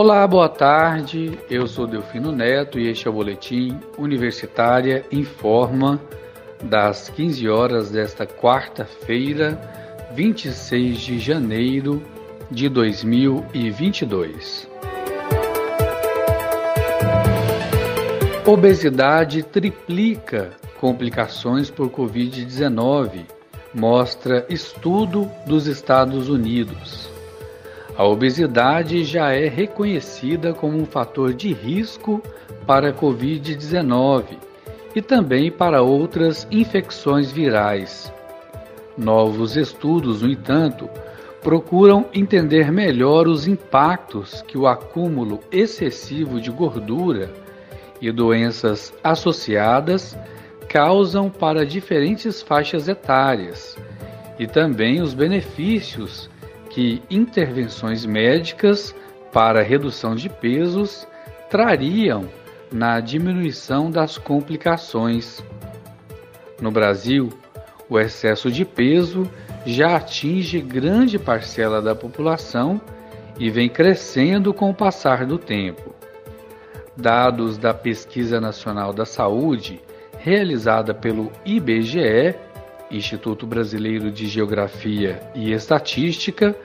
Olá, boa tarde. Eu sou Delfino Neto e este é o boletim Universitária Informa das 15 horas desta quarta-feira, 26 de janeiro de 2022. Obesidade triplica complicações por Covid-19, mostra estudo dos Estados Unidos. A obesidade já é reconhecida como um fator de risco para a Covid-19 e também para outras infecções virais. Novos estudos, no entanto, procuram entender melhor os impactos que o acúmulo excessivo de gordura e doenças associadas causam para diferentes faixas etárias e também os benefícios que intervenções médicas para redução de pesos trariam na diminuição das complicações. No Brasil, o excesso de peso já atinge grande parcela da população e vem crescendo com o passar do tempo. Dados da Pesquisa Nacional da Saúde, realizada pelo IBGE, Instituto Brasileiro de Geografia e Estatística,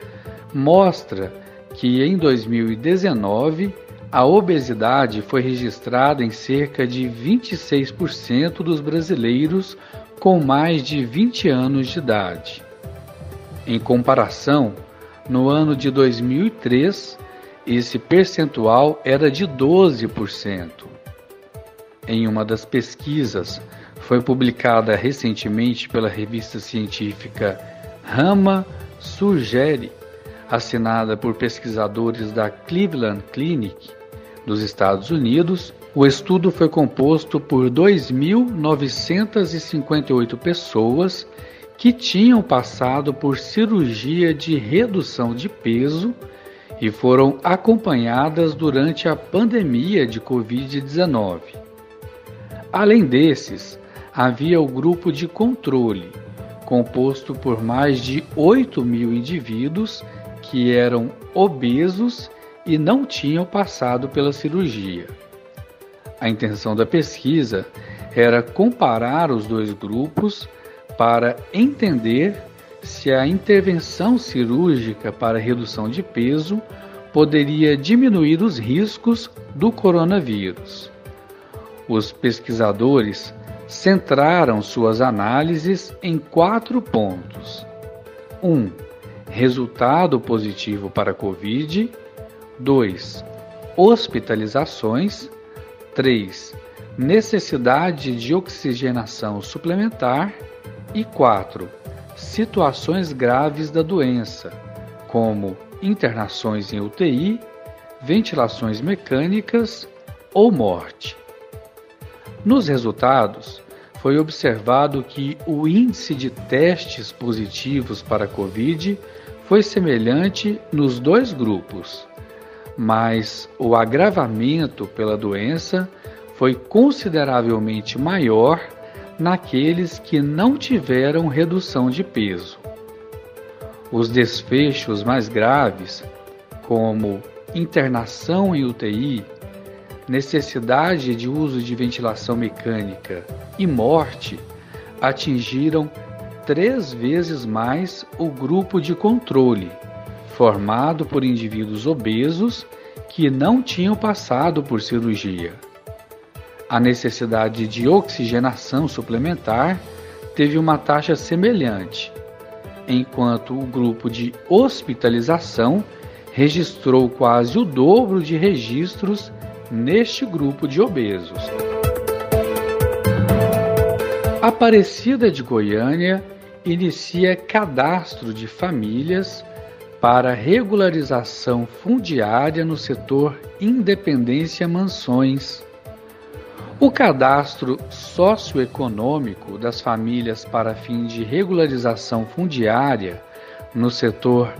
mostra que em 2019 a obesidade foi registrada em cerca de 26% dos brasileiros com mais de 20 anos de idade. Em comparação, no ano de 2003, esse percentual era de 12%. Em uma das pesquisas foi publicada recentemente pela revista científica Rama Sugere, assinada por pesquisadores da Cleveland Clinic dos Estados Unidos. O estudo foi composto por 2.958 pessoas que tinham passado por cirurgia de redução de peso e foram acompanhadas durante a pandemia de Covid-19. Além desses, havia o grupo de controle, composto por mais de 8 mil indivíduos que eram obesos e não tinham passado pela cirurgia. A intenção da pesquisa era comparar os dois grupos para entender se a intervenção cirúrgica para redução de peso poderia diminuir os riscos do coronavírus. Os pesquisadores centraram suas análises em quatro pontos: 1. Um, resultado positivo para Covid. 2. Hospitalizações. 3. Necessidade de oxigenação suplementar. E 4. Situações graves da doença, como internações em UTI, ventilações mecânicas ou morte. Nos resultados, foi observado que o índice de testes positivos para Covid foi semelhante nos dois grupos, mas o agravamento pela doença foi consideravelmente maior naqueles que não tiveram redução de peso. Os desfechos mais graves, como internação em UTI necessidade de uso de ventilação mecânica e morte atingiram três vezes mais o grupo de controle, formado por indivíduos obesos que não tinham passado por cirurgia. A necessidade de oxigenação suplementar teve uma taxa semelhante, enquanto o grupo de hospitalização registrou quase o dobro de registros neste grupo de obesos. Aparecida de Goiânia inicia cadastro de famílias para regularização fundiária no setor Independência Mansões. O cadastro socioeconômico das famílias para fim de regularização fundiária no setor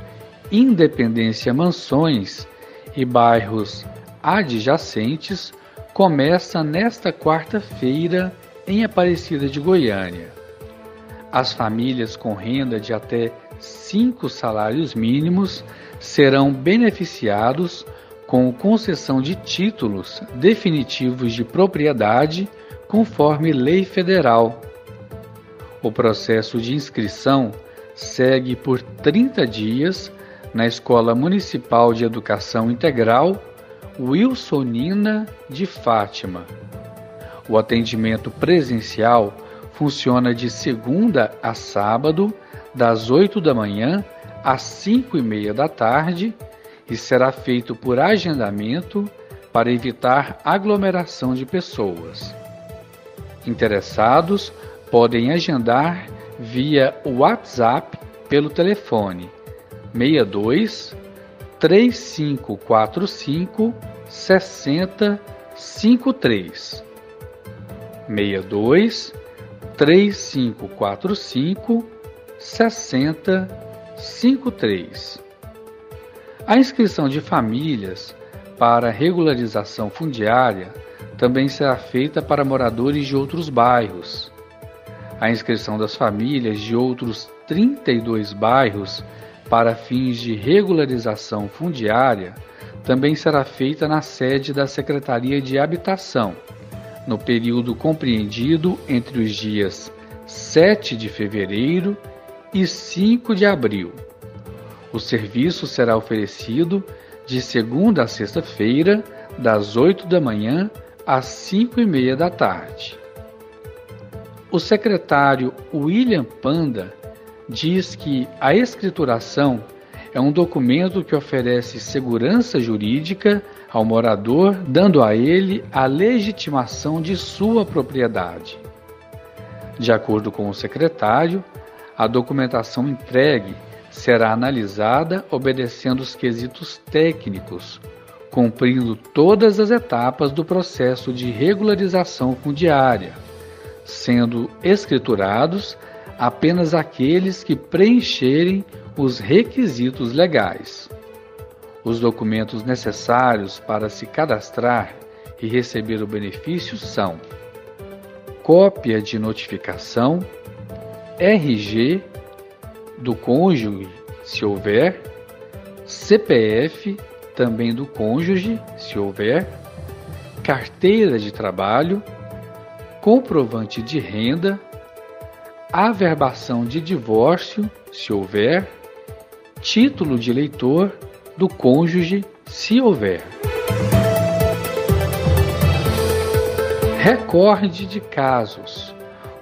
Independência Mansões e bairros adjacentes começa nesta quarta-feira em Aparecida de Goiânia. As famílias com renda de até cinco salários mínimos serão beneficiados com concessão de títulos definitivos de propriedade conforme lei federal. O processo de inscrição segue por 30 dias na Escola Municipal de Educação Integral Wilsonina de Fátima. O atendimento presencial funciona de segunda a sábado, das 8 da manhã às 5 e meia da tarde e será feito por agendamento para evitar aglomeração de pessoas. Interessados podem agendar via WhatsApp pelo telefone 62 3545 6053 62 3545 6053 a inscrição de famílias para regularização fundiária também será feita para moradores de outros bairros. A inscrição das famílias de outros 32 bairros para fins de regularização fundiária também será feita na sede da Secretaria de Habitação, no período compreendido entre os dias 7 de fevereiro e 5 de abril. O serviço será oferecido de segunda a sexta-feira, das 8 da manhã às 5 e meia da tarde. O secretário William Panda diz que a escrituração é um documento que oferece segurança jurídica ao morador, dando a ele a legitimação de sua propriedade. De acordo com o secretário, a documentação entregue será analisada obedecendo os quesitos técnicos, cumprindo todas as etapas do processo de regularização fundiária, sendo escriturados apenas aqueles que preencherem os requisitos legais. Os documentos necessários para se cadastrar e receber o benefício são: cópia de notificação, RG do cônjuge, se houver, CPF também do cônjuge, se houver, carteira de trabalho, comprovante de renda, averbação de divórcio, se houver, título de eleitor do cônjuge, se houver. Recorde de casos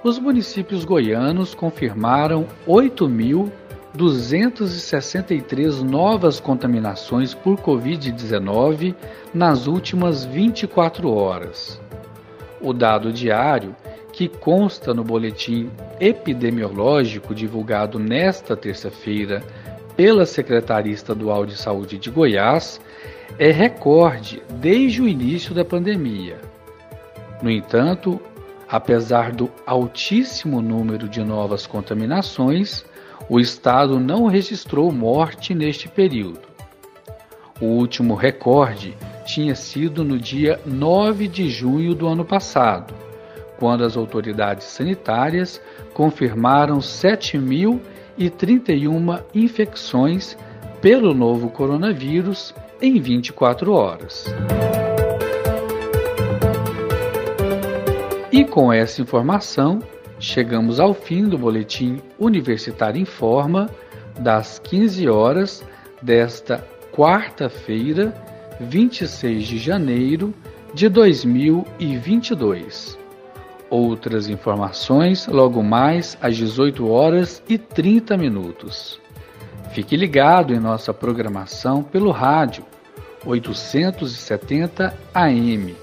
os municípios goianos confirmaram 8.263 novas contaminações por Covid-19 nas últimas 24 horas. O dado diário, que consta no boletim epidemiológico divulgado nesta terça-feira pela Secretaria Estadual de Saúde de Goiás, é recorde desde o início da pandemia. No entanto, Apesar do altíssimo número de novas contaminações, o estado não registrou morte neste período. O último recorde tinha sido no dia 9 de junho do ano passado, quando as autoridades sanitárias confirmaram 7.031 infecções pelo novo coronavírus em 24 horas. E com essa informação, chegamos ao fim do boletim Universitário Informa das 15 horas desta quarta-feira, 26 de janeiro de 2022. Outras informações logo mais às 18 horas e 30 minutos. Fique ligado em nossa programação pelo rádio 870 AM,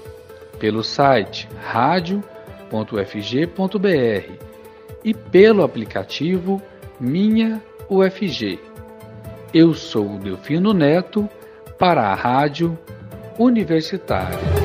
pelo site rádio ufg.br e pelo aplicativo Minha UFG. Eu sou Delfino Neto para a Rádio Universitária.